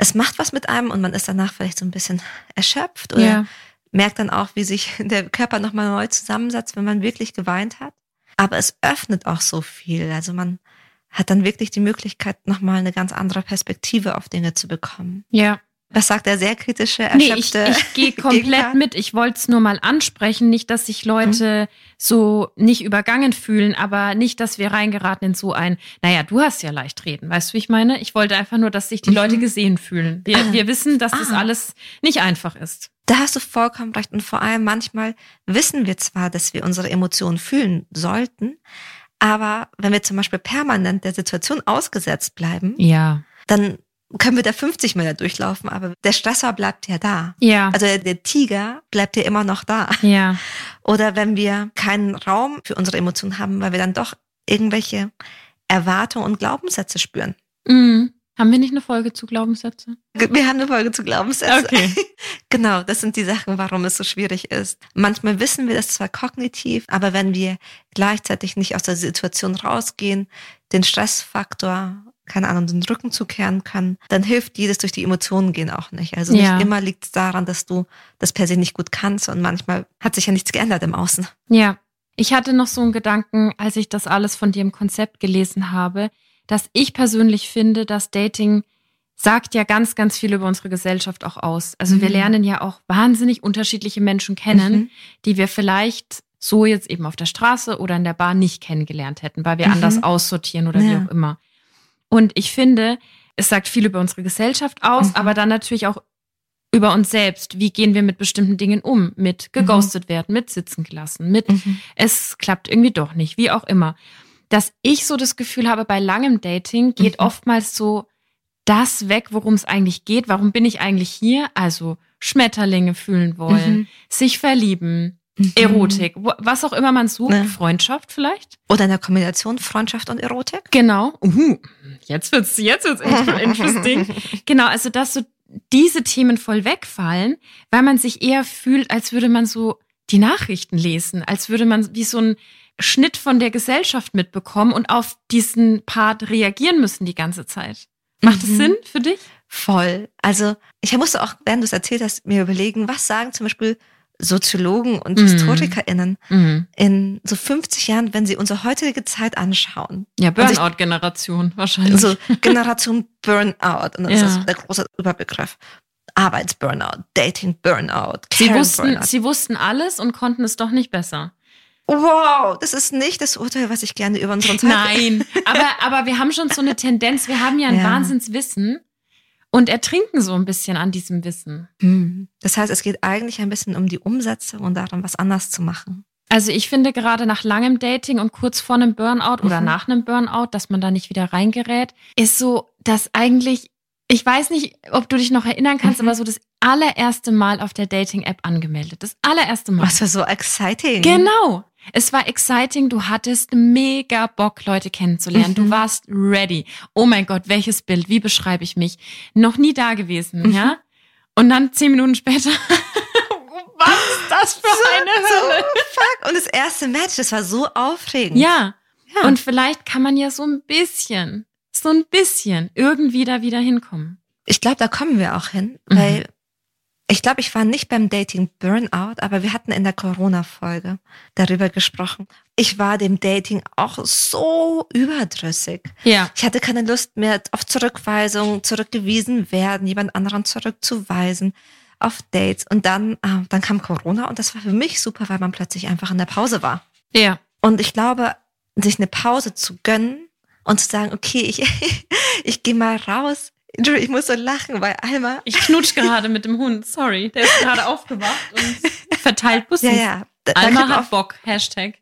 es macht was mit einem und man ist danach vielleicht so ein bisschen erschöpft oder ja. merkt dann auch, wie sich der Körper nochmal neu zusammensetzt, wenn man wirklich geweint hat. Aber es öffnet auch so viel. Also man hat dann wirklich die Möglichkeit, nochmal eine ganz andere Perspektive auf Dinge zu bekommen. Ja. Was sagt der sehr kritische, erschöpfte Nee, ich, ich gehe komplett mit. Ich wollte es nur mal ansprechen. Nicht, dass sich Leute so nicht übergangen fühlen, aber nicht, dass wir reingeraten in so ein, naja, du hast ja leicht reden. Weißt du, wie ich meine? Ich wollte einfach nur, dass sich die Mhm. Leute gesehen fühlen. Wir, Ah. wir wissen, dass das Ah. alles nicht einfach ist. Da hast du vollkommen recht. Und vor allem manchmal wissen wir zwar, dass wir unsere Emotionen fühlen sollten, aber wenn wir zum Beispiel permanent der Situation ausgesetzt bleiben, Ja. dann können wir da 50 Meter durchlaufen, aber der Stressor bleibt ja da. Ja. Also der, Tiger bleibt ja immer noch da. ja. Oder wenn wir keinen Raum für unsere Emotionen haben, weil wir dann doch irgendwelche Erwartungen und Glaubenssätze spüren. Mhm. Haben wir nicht eine Folge zu Glaubenssätze? Wir haben eine Folge zu Glaubenssätzen. Okay. Genau, das sind die Sachen, warum es so schwierig ist. Manchmal wissen wir das zwar kognitiv, aber wenn wir gleichzeitig nicht aus der Situation rausgehen, den Stressfaktor, keine Ahnung, den Rücken zukehren können, dann hilft dieses durch die Emotionen gehen auch nicht. Also nicht Ja. immer liegt es daran, dass du das per se nicht gut kannst und manchmal hat sich ja nichts geändert im Außen. Ja. Ich hatte noch so einen Gedanken, als ich das alles von dir im Konzept gelesen habe, dass ich persönlich finde, dass Dating sagt ja ganz, ganz viel über unsere Gesellschaft auch aus. Also wir Mhm. lernen ja auch wahnsinnig unterschiedliche Menschen kennen, Mhm. die wir vielleicht so jetzt eben auf der Straße oder in der Bar nicht kennengelernt hätten, weil wir Mhm. anders aussortieren oder wie Ja. auch immer. Und ich finde, es sagt viel über unsere Gesellschaft aus, Mhm. aber dann natürlich auch über uns selbst. Wie gehen wir mit bestimmten Dingen um? Mit geghostet werden, mit sitzen gelassen, mit Mhm. es klappt irgendwie doch nicht, wie auch immer. Dass ich so das Gefühl habe, bei langem Dating geht Mhm. oftmals so das weg, worum es eigentlich geht. Warum bin ich eigentlich hier? Also Schmetterlinge fühlen wollen, Mhm. sich verlieben, Mhm. Erotik, was auch immer man sucht, Ja. Freundschaft vielleicht. Oder in der Kombination Freundschaft und Erotik. Genau. Uhu. Jetzt wird's, jetzt wird's inter- interesting. Genau, also dass so diese Themen voll wegfallen, weil man sich eher fühlt, als würde man so die Nachrichten lesen, als würde man wie so ein Schnitt von der Gesellschaft mitbekommen und auf diesen Part reagieren müssen die ganze Zeit. Macht das Mhm. Sinn für dich? Voll. Also ich musste auch, während du es erzählt hast, mir überlegen, was sagen zum Beispiel Soziologen und Mhm. HistorikerInnen Mhm. in so 50 Jahren, wenn sie unsere heutige Zeit anschauen. Ja, Burnout-Generation wahrscheinlich. So Generation Burnout. Und das Ja. ist der große Überbegriff. Arbeitsburnout, Dating Burnout, sie, wussten, Burnout. sie wussten alles und konnten es doch nicht besser. Wow, das ist nicht das Urteil, was ich gerne über unseren Zeit. Nein, aber, aber wir haben schon so eine Tendenz, wir haben ja ein Ja. Wahnsinnswissen und ertrinken so ein bisschen an diesem Wissen. Hm. Das heißt, es geht eigentlich ein bisschen um die Umsetzung und darum, was anders zu machen. Also ich finde gerade nach langem Dating und kurz vor einem Burnout oder Mhm. nach einem Burnout, dass man da nicht wieder reingerät, ist so, dass eigentlich, ich weiß nicht, ob du dich noch erinnern kannst, Mhm. aber so das allererste Mal auf der Dating-App angemeldet. Das allererste Mal. Was war so exciting. Genau. Es war exciting. Du hattest mega Bock, Leute kennenzulernen. Du Mhm. warst ready. Oh mein Gott, welches Bild? Wie beschreibe ich mich? Noch nie da gewesen, Mhm. ja? Und dann zehn Minuten später. Was ist das für eine Hölle? So, fuck. Und das erste Match, das war so aufregend. Ja. Ja. Und vielleicht kann man ja so ein bisschen, so ein bisschen irgendwie da wieder hinkommen. Ich glaube, da kommen wir auch hin, Mhm. weil ich glaube, ich war nicht beim Dating Burnout, aber wir hatten in der Corona-Folge darüber gesprochen. Ich war dem Dating auch so überdrüssig. Ja. Ich hatte keine Lust mehr auf Zurückweisung, zurückgewiesen werden, jemand anderen zurückzuweisen, auf Dates. Und dann, ah, dann kam Corona und das war für mich super, weil man plötzlich einfach in der Pause war. Ja. Und ich glaube, sich eine Pause zu gönnen und zu sagen, okay, ich, ich gehe mal raus. Entschuldigung, ich muss so lachen, weil Alma, Ich knutsch gerade mit dem Hund. Sorry. Der ist gerade aufgewacht und verteilt Bussis. ja, ja, da, Alma hat Bock. Hashtag.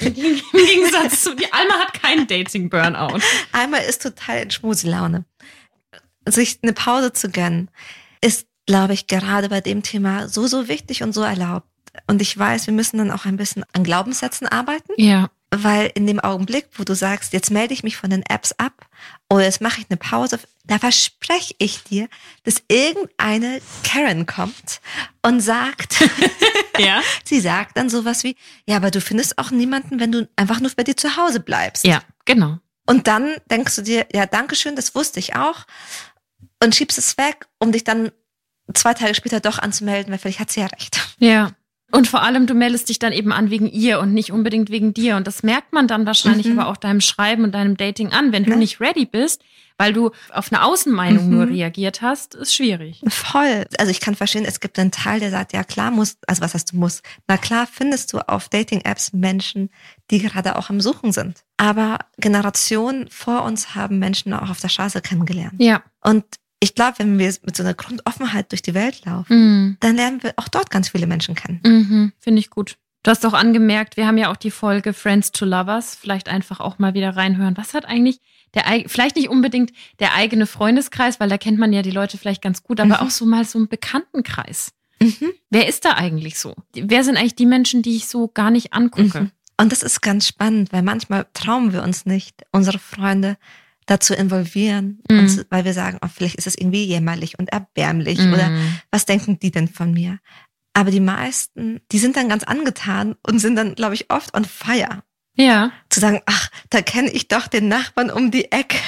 Im Gegensatz zu, die Alma hat keinen Dating-Burnout. Alma ist total in Schmuselaune. Sich eine Pause zu gönnen, ist, glaube ich, gerade bei dem Thema so, so wichtig und so erlaubt. Und ich weiß, wir müssen dann auch ein bisschen an Glaubenssätzen arbeiten, Ja. weil in dem Augenblick, wo du sagst, jetzt melde ich mich von den Apps ab oder jetzt mache ich eine Pause, da verspreche ich dir, dass irgendeine Karen kommt und sagt, Ja. sie sagt dann sowas wie, ja, aber du findest auch niemanden, wenn du einfach nur bei dir zu Hause bleibst. Ja, genau. Und dann denkst du dir, ja, Dankeschön, das wusste ich auch. Und schiebst es weg, um dich dann zwei Tage später doch anzumelden, weil vielleicht hat sie ja recht. Ja. Und vor allem, du meldest dich dann eben an wegen ihr und nicht unbedingt wegen dir. Und das merkt man dann wahrscheinlich mhm. aber auch deinem Schreiben und deinem Dating an. Wenn du ja. nicht ready bist, weil du auf eine Außenmeinung mhm. nur reagiert hast, ist schwierig. Voll. Also ich kann verstehen, es gibt einen Teil, der sagt, ja klar muss, also was heißt du musst? Na klar findest du auf Dating-Apps Menschen, die gerade auch am Suchen sind. Aber Generationen vor uns haben Menschen auch auf der Straße kennengelernt. Ja. Und ich glaube, wenn wir mit so einer Grundoffenheit durch die Welt laufen, mhm. dann lernen wir auch dort ganz viele Menschen kennen. Mhm, Finde ich gut. Du hast auch angemerkt, wir haben ja auch die Folge Friends to Lovers. Vielleicht einfach auch mal wieder reinhören. Was hat eigentlich der, vielleicht nicht unbedingt der eigene Freundeskreis, weil da kennt man ja die Leute vielleicht ganz gut, aber mhm. auch so mal so einen Bekanntenkreis. Mhm. Wer ist da eigentlich so? Wer sind eigentlich die Menschen, die ich so gar nicht angucke? Mhm. Und das ist ganz spannend, weil manchmal trauen wir uns nicht, unsere Freunde dazu involvieren, mhm. uns, weil wir sagen, oh, vielleicht ist es irgendwie jämmerlich und erbärmlich mhm. oder was denken die denn von mir? Aber die meisten, die sind dann ganz angetan und sind dann, glaube ich, oft on fire. Ja. Zu sagen, ach, da kenne ich doch den Nachbarn um die Ecke.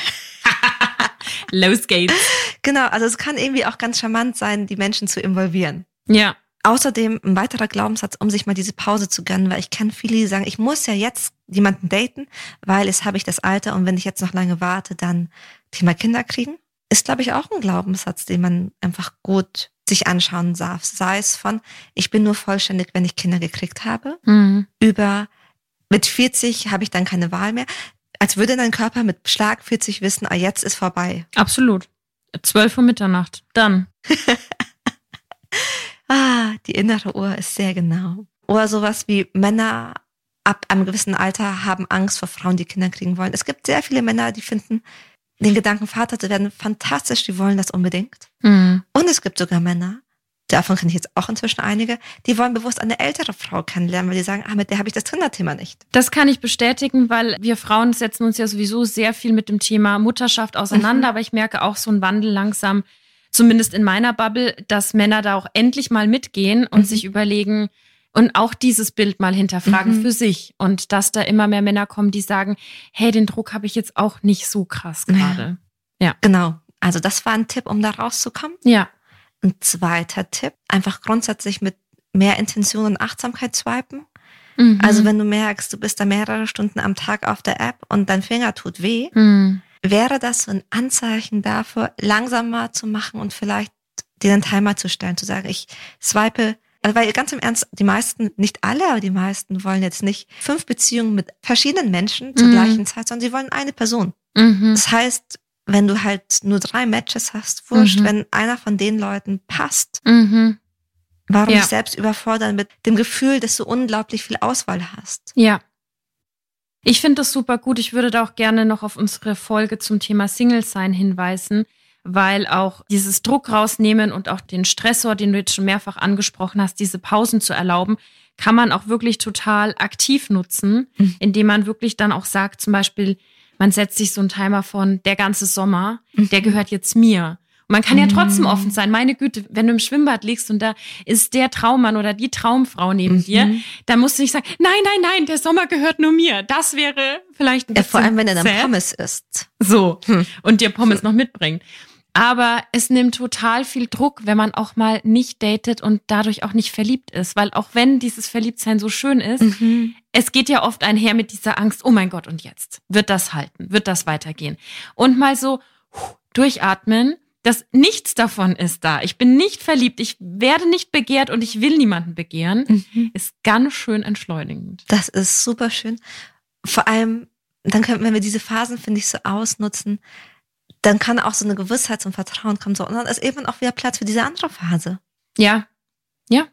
Los geht's. Genau, also es kann irgendwie auch ganz charmant sein, die Menschen zu involvieren. Ja. Außerdem ein weiterer Glaubenssatz, um sich mal diese Pause zu gönnen, weil ich kenne viele, die sagen, ich muss ja jetzt jemanden daten, weil jetzt habe ich das Alter und wenn ich jetzt noch lange warte, dann Thema Kinder kriegen. Ist, glaube ich, auch ein Glaubenssatz, den man einfach gut sich anschauen darf. Sei es von, ich bin nur vollständig, wenn ich Kinder gekriegt habe, mhm. über mit 40 habe ich dann keine Wahl mehr. Als würde dein Körper mit Schlag 40 wissen, ah, jetzt ist vorbei. Absolut. 12 Uhr Mitternacht. Dann. ah, die innere Uhr ist sehr genau. Oder sowas wie Männer ab einem gewissen Alter haben Angst vor Frauen, die Kinder kriegen wollen. Es gibt sehr viele Männer, die finden den Gedanken, Vater zu werden, fantastisch, die wollen das unbedingt. Mhm. Und es gibt sogar Männer, davon kenne ich jetzt auch inzwischen einige, die wollen bewusst eine ältere Frau kennenlernen, weil die sagen, ah, mit der habe ich das Kinderthema nicht. Das kann ich bestätigen, weil wir Frauen setzen uns ja sowieso sehr viel mit dem Thema Mutterschaft auseinander, mhm. aber ich merke auch so einen Wandel langsam, zumindest in meiner Bubble, dass Männer da auch endlich mal mitgehen und mhm. sich überlegen, und auch dieses Bild mal hinterfragen mhm. für sich und dass da immer mehr Männer kommen, die sagen, hey, den Druck habe ich jetzt auch nicht so krass gerade. Ja. ja. Genau. Also das war ein Tipp, um da rauszukommen. Ja. Ein zweiter Tipp, einfach grundsätzlich mit mehr Intention und Achtsamkeit swipen. Mhm. Also wenn du merkst, du bist da mehrere Stunden am Tag auf der App und dein Finger tut weh, mhm. Wäre das so ein Anzeichen dafür, langsamer zu machen und vielleicht dir einen Timer zu stellen, zu sagen, ich swipe also weil ganz im Ernst, die meisten, nicht alle, aber die meisten wollen jetzt nicht fünf Beziehungen mit verschiedenen Menschen zur mhm. gleichen Zeit, sondern sie wollen eine Person. Mhm. Das heißt, wenn du halt nur drei Matches hast, wurscht, mhm. wenn einer von den Leuten passt, mhm. warum ja. dich selbst überfordern mit dem Gefühl, dass du unglaublich viel Auswahl hast? Ja. Ich finde das super gut. Ich würde da auch gerne noch auf unsere Folge zum Thema Single sein hinweisen, weil auch dieses Druck rausnehmen und auch den Stressor, den du jetzt schon mehrfach angesprochen hast, diese Pausen zu erlauben, kann man auch wirklich total aktiv nutzen, mhm. indem man wirklich dann auch sagt, zum Beispiel, man setzt sich so einen Timer von der ganze Sommer, mhm. der gehört jetzt mir. Man kann ja trotzdem mhm. offen sein. Meine Güte, wenn du im Schwimmbad liegst und da ist der Traummann oder die Traumfrau neben mhm. dir, dann musst du nicht sagen, nein, nein, nein, der Sommer gehört nur mir. Das wäre vielleicht ein bisschen ja, Vor allem, wenn er dann Pommes isst. So. Hm. Und dir Pommes noch mitbringt. Aber es nimmt total viel Druck, wenn man auch mal nicht datet und dadurch auch nicht verliebt ist. Weil auch wenn dieses Verliebtsein so schön ist, mhm. es geht ja oft einher mit dieser Angst, oh mein Gott, und jetzt? Wird das halten? Wird das weitergehen? Und mal so durchatmen, dass nichts davon ist da. Ich bin nicht verliebt, ich werde nicht begehrt und ich will niemanden begehren, mhm. ist ganz schön entschleunigend. Das ist super schön. Vor allem, dann könnten, wenn wir diese Phasen, finde ich, so ausnutzen, dann kann auch so eine Gewissheit zum Vertrauen kommen. So. Und dann ist eben auch wieder Platz für diese andere Phase. Ja. Ja.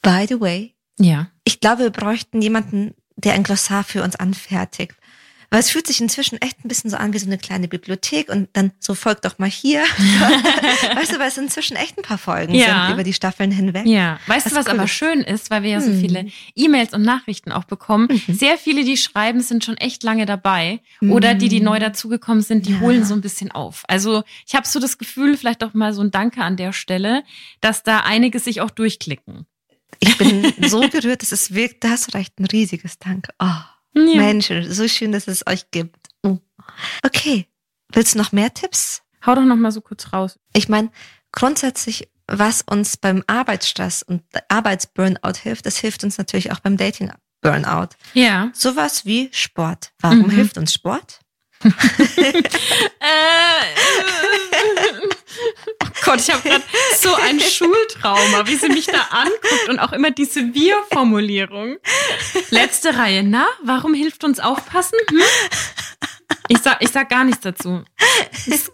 By the way. Ja. Ich glaube, wir bräuchten jemanden, der ein Glossar für uns anfertigt. Weil es fühlt sich inzwischen echt ein bisschen so an wie so eine kleine Bibliothek und dann so folgt doch mal hier. weißt du, weil es inzwischen echt ein paar Folgen ja. sind über die Staffeln hinweg. Ja. Weißt das du, was cool. aber schön ist, weil wir ja so hm. viele E-Mails und Nachrichten auch bekommen. Mhm. Sehr viele, die schreiben, sind schon echt lange dabei. Mhm. Oder die, die neu hm. dazugekommen sind, die ja. holen so ein bisschen auf. Also ich habe so das Gefühl, vielleicht auch mal so ein Danke an der Stelle, dass da einige sich auch durchklicken. Ich bin so gerührt, dass es wirkt, das reicht ein riesiges Danke. Oh. Ja. Mensch, so schön, dass es euch gibt. Oh. Okay, willst du noch mehr Tipps? Hau doch noch mal so kurz raus. Ich meine, grundsätzlich was uns beim Arbeitsstress und Arbeitsburnout hilft, das hilft uns natürlich auch beim Dating-Burnout. Ja. Sowas wie Sport. Warum Mhm. hilft uns Sport? Äh, oh Gott, ich habe gerade so ein Schultrauma, wie sie mich da anguckt und auch immer diese Wir-Formulierung. Letzte Reihe. Na, warum hilft uns aufpassen? Hm? Ich sag, ich sag gar nichts dazu. Ich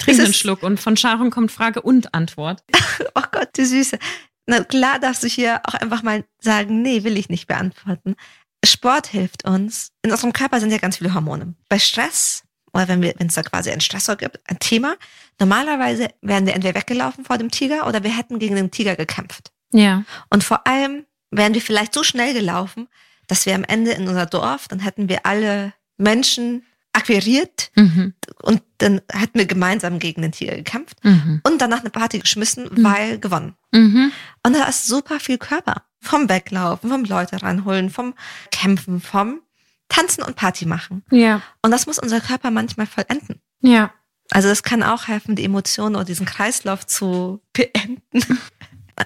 trinke einen Schluck und von Sharon kommt Frage und Antwort. Oh Gott, die Süße. Na klar darfst du hier auch einfach mal sagen, nee, will ich nicht beantworten. Sport hilft uns. In unserem Körper sind ja ganz viele Hormone. Bei Stress, oder wenn wir, wenn es da quasi einen Stressor gibt, ein Thema, normalerweise wären wir entweder weggelaufen vor dem Tiger oder wir hätten gegen den Tiger gekämpft. Ja. Und vor allem wären wir vielleicht so schnell gelaufen, dass wir am Ende in unser Dorf, dann hätten wir alle Menschen akquiriert Mhm. und dann hätten wir gemeinsam gegen den Tiger gekämpft Mhm. und danach eine Party geschmissen, Mhm. weil gewonnen. Mhm. Und da ist super viel Körper. Vom Weglaufen, vom Leute ranholen, vom Kämpfen, vom Tanzen und Party machen. Ja. Und das muss unser Körper manchmal vollenden. Ja. Also das kann auch helfen, die Emotionen oder diesen Kreislauf zu beenden.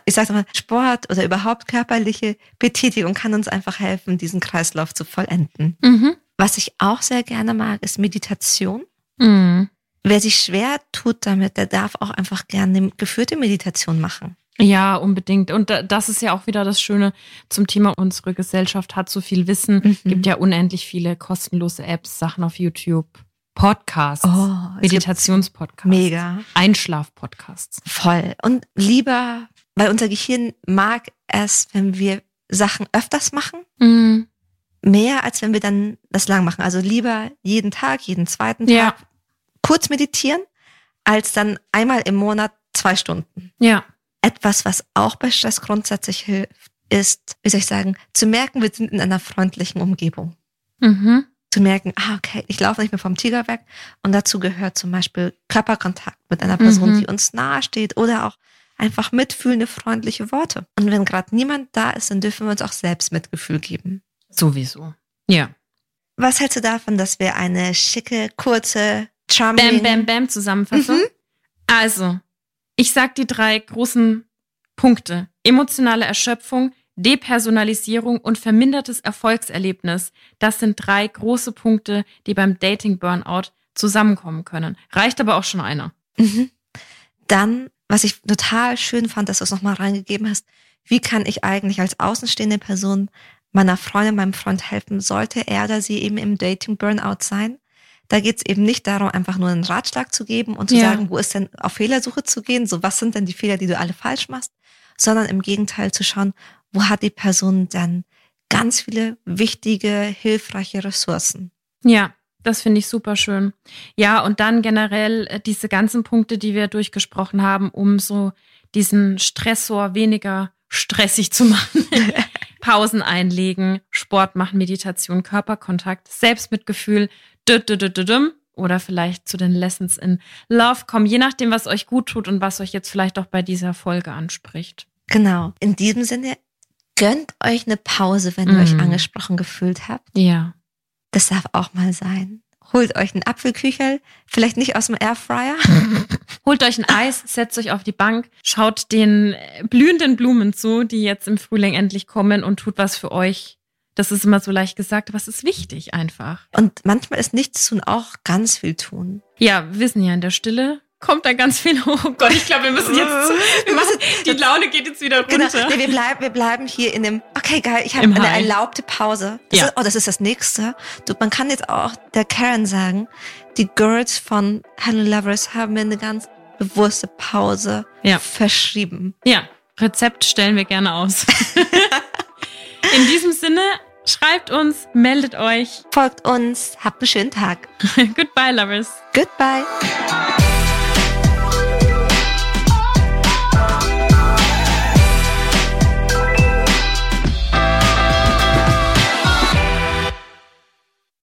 Ich sage mal, Sport oder überhaupt körperliche Betätigung kann uns einfach helfen, diesen Kreislauf zu vollenden. Mhm. Was ich auch sehr gerne mag, ist Meditation. Mhm. Wer sich schwer tut damit, der darf auch einfach gerne eine geführte Meditation machen. Ja, unbedingt. Und da- das ist ja auch wieder das Schöne zum Thema, unsere Gesellschaft hat so viel Wissen. Mhm. Gibt ja unendlich viele kostenlose Apps, Sachen auf YouTube, Podcasts, Oh, Meditationspodcasts, Mega. Einschlafpodcasts. Voll. Und lieber, weil unser Gehirn mag es, wenn wir Sachen öfters machen, Mhm. Mehr als wenn wir dann das lang machen. Also lieber jeden Tag, jeden zweiten Tag Ja. kurz meditieren, als dann einmal im Monat zwei Stunden. Ja. Etwas, was auch bei Stress grundsätzlich hilft, ist, wie soll ich sagen, zu merken, wir sind in einer freundlichen Umgebung. Mhm. Zu merken, ah, okay, ich laufe nicht mehr vom Tiger weg. Und dazu gehört zum Beispiel Körperkontakt mit einer Person, Mhm. die uns nahe steht oder auch einfach mitfühlende, freundliche Worte. Und wenn gerade niemand da ist, dann dürfen wir uns auch selbst Mitgefühl geben. Sowieso. Ja. Was hältst du davon, dass wir eine schicke, kurze, charming... Bam, bam, bam, Zusammenfassung. Mhm. Also, ich sag die drei großen Punkte. Emotionale Erschöpfung, Depersonalisierung und vermindertes Erfolgserlebnis. Das sind drei große Punkte, die beim Dating-Burnout zusammenkommen können. Reicht aber auch schon einer. Mhm. Dann, was ich total schön fand, dass du es nochmal reingegeben hast, wie kann ich eigentlich als außenstehende Person meiner Freundin, meinem Freund helfen, sollte er oder sie eben im Dating-Burnout sein? Da geht es eben nicht darum, einfach nur einen Ratschlag zu geben und zu Ja. sagen, wo ist denn auf Fehlersuche zu gehen, so was sind denn die Fehler, die du alle falsch machst, sondern im Gegenteil zu schauen, wo hat die Person dann ganz viele wichtige, hilfreiche Ressourcen. Ja, das finde ich super schön. Ja, und dann generell äh, diese ganzen Punkte, die wir durchgesprochen haben, um so diesen Stressor weniger stressig zu machen. Pausen einlegen, Sport machen, Meditation, Körperkontakt, Selbstmitgefühl, oder vielleicht zu den Lessons in Love kommen, je nachdem, was euch gut tut und was euch jetzt vielleicht auch bei dieser Folge anspricht. Genau. In diesem Sinne, gönnt euch eine Pause, wenn ihr euch Mhm. angesprochen gefühlt habt. Ja. Das darf auch mal sein. Holt euch einen Apfelküchel, vielleicht nicht aus dem Airfryer. Holt euch ein Eis, setzt euch auf die Bank, schaut den blühenden Blumen zu, die jetzt im Frühling endlich kommen und tut was für euch. Das ist immer so leicht gesagt, aber es ist wichtig einfach. Und manchmal ist nichts tun auch ganz viel tun. Ja, wir wissen ja, in der Stille kommt da ganz viel hoch. Oh Gott, ich glaube, wir müssen jetzt, wir müssen, die Laune geht jetzt wieder Genau. runter. Nee, wir, bleiben, wir bleiben hier in dem, okay, geil, ich habe eine erlaubte Pause. Das Ja. ist, oh, das ist das nächste. Du, man kann jetzt auch der Karen sagen, die Girls von Hello Lovers haben mir eine ganz bewusste Pause Ja. verschrieben. Ja, Rezept stellen wir gerne aus. in diesem Sinne, schreibt uns, meldet euch. Folgt uns, habt einen schönen Tag. Goodbye, Lovers. Goodbye.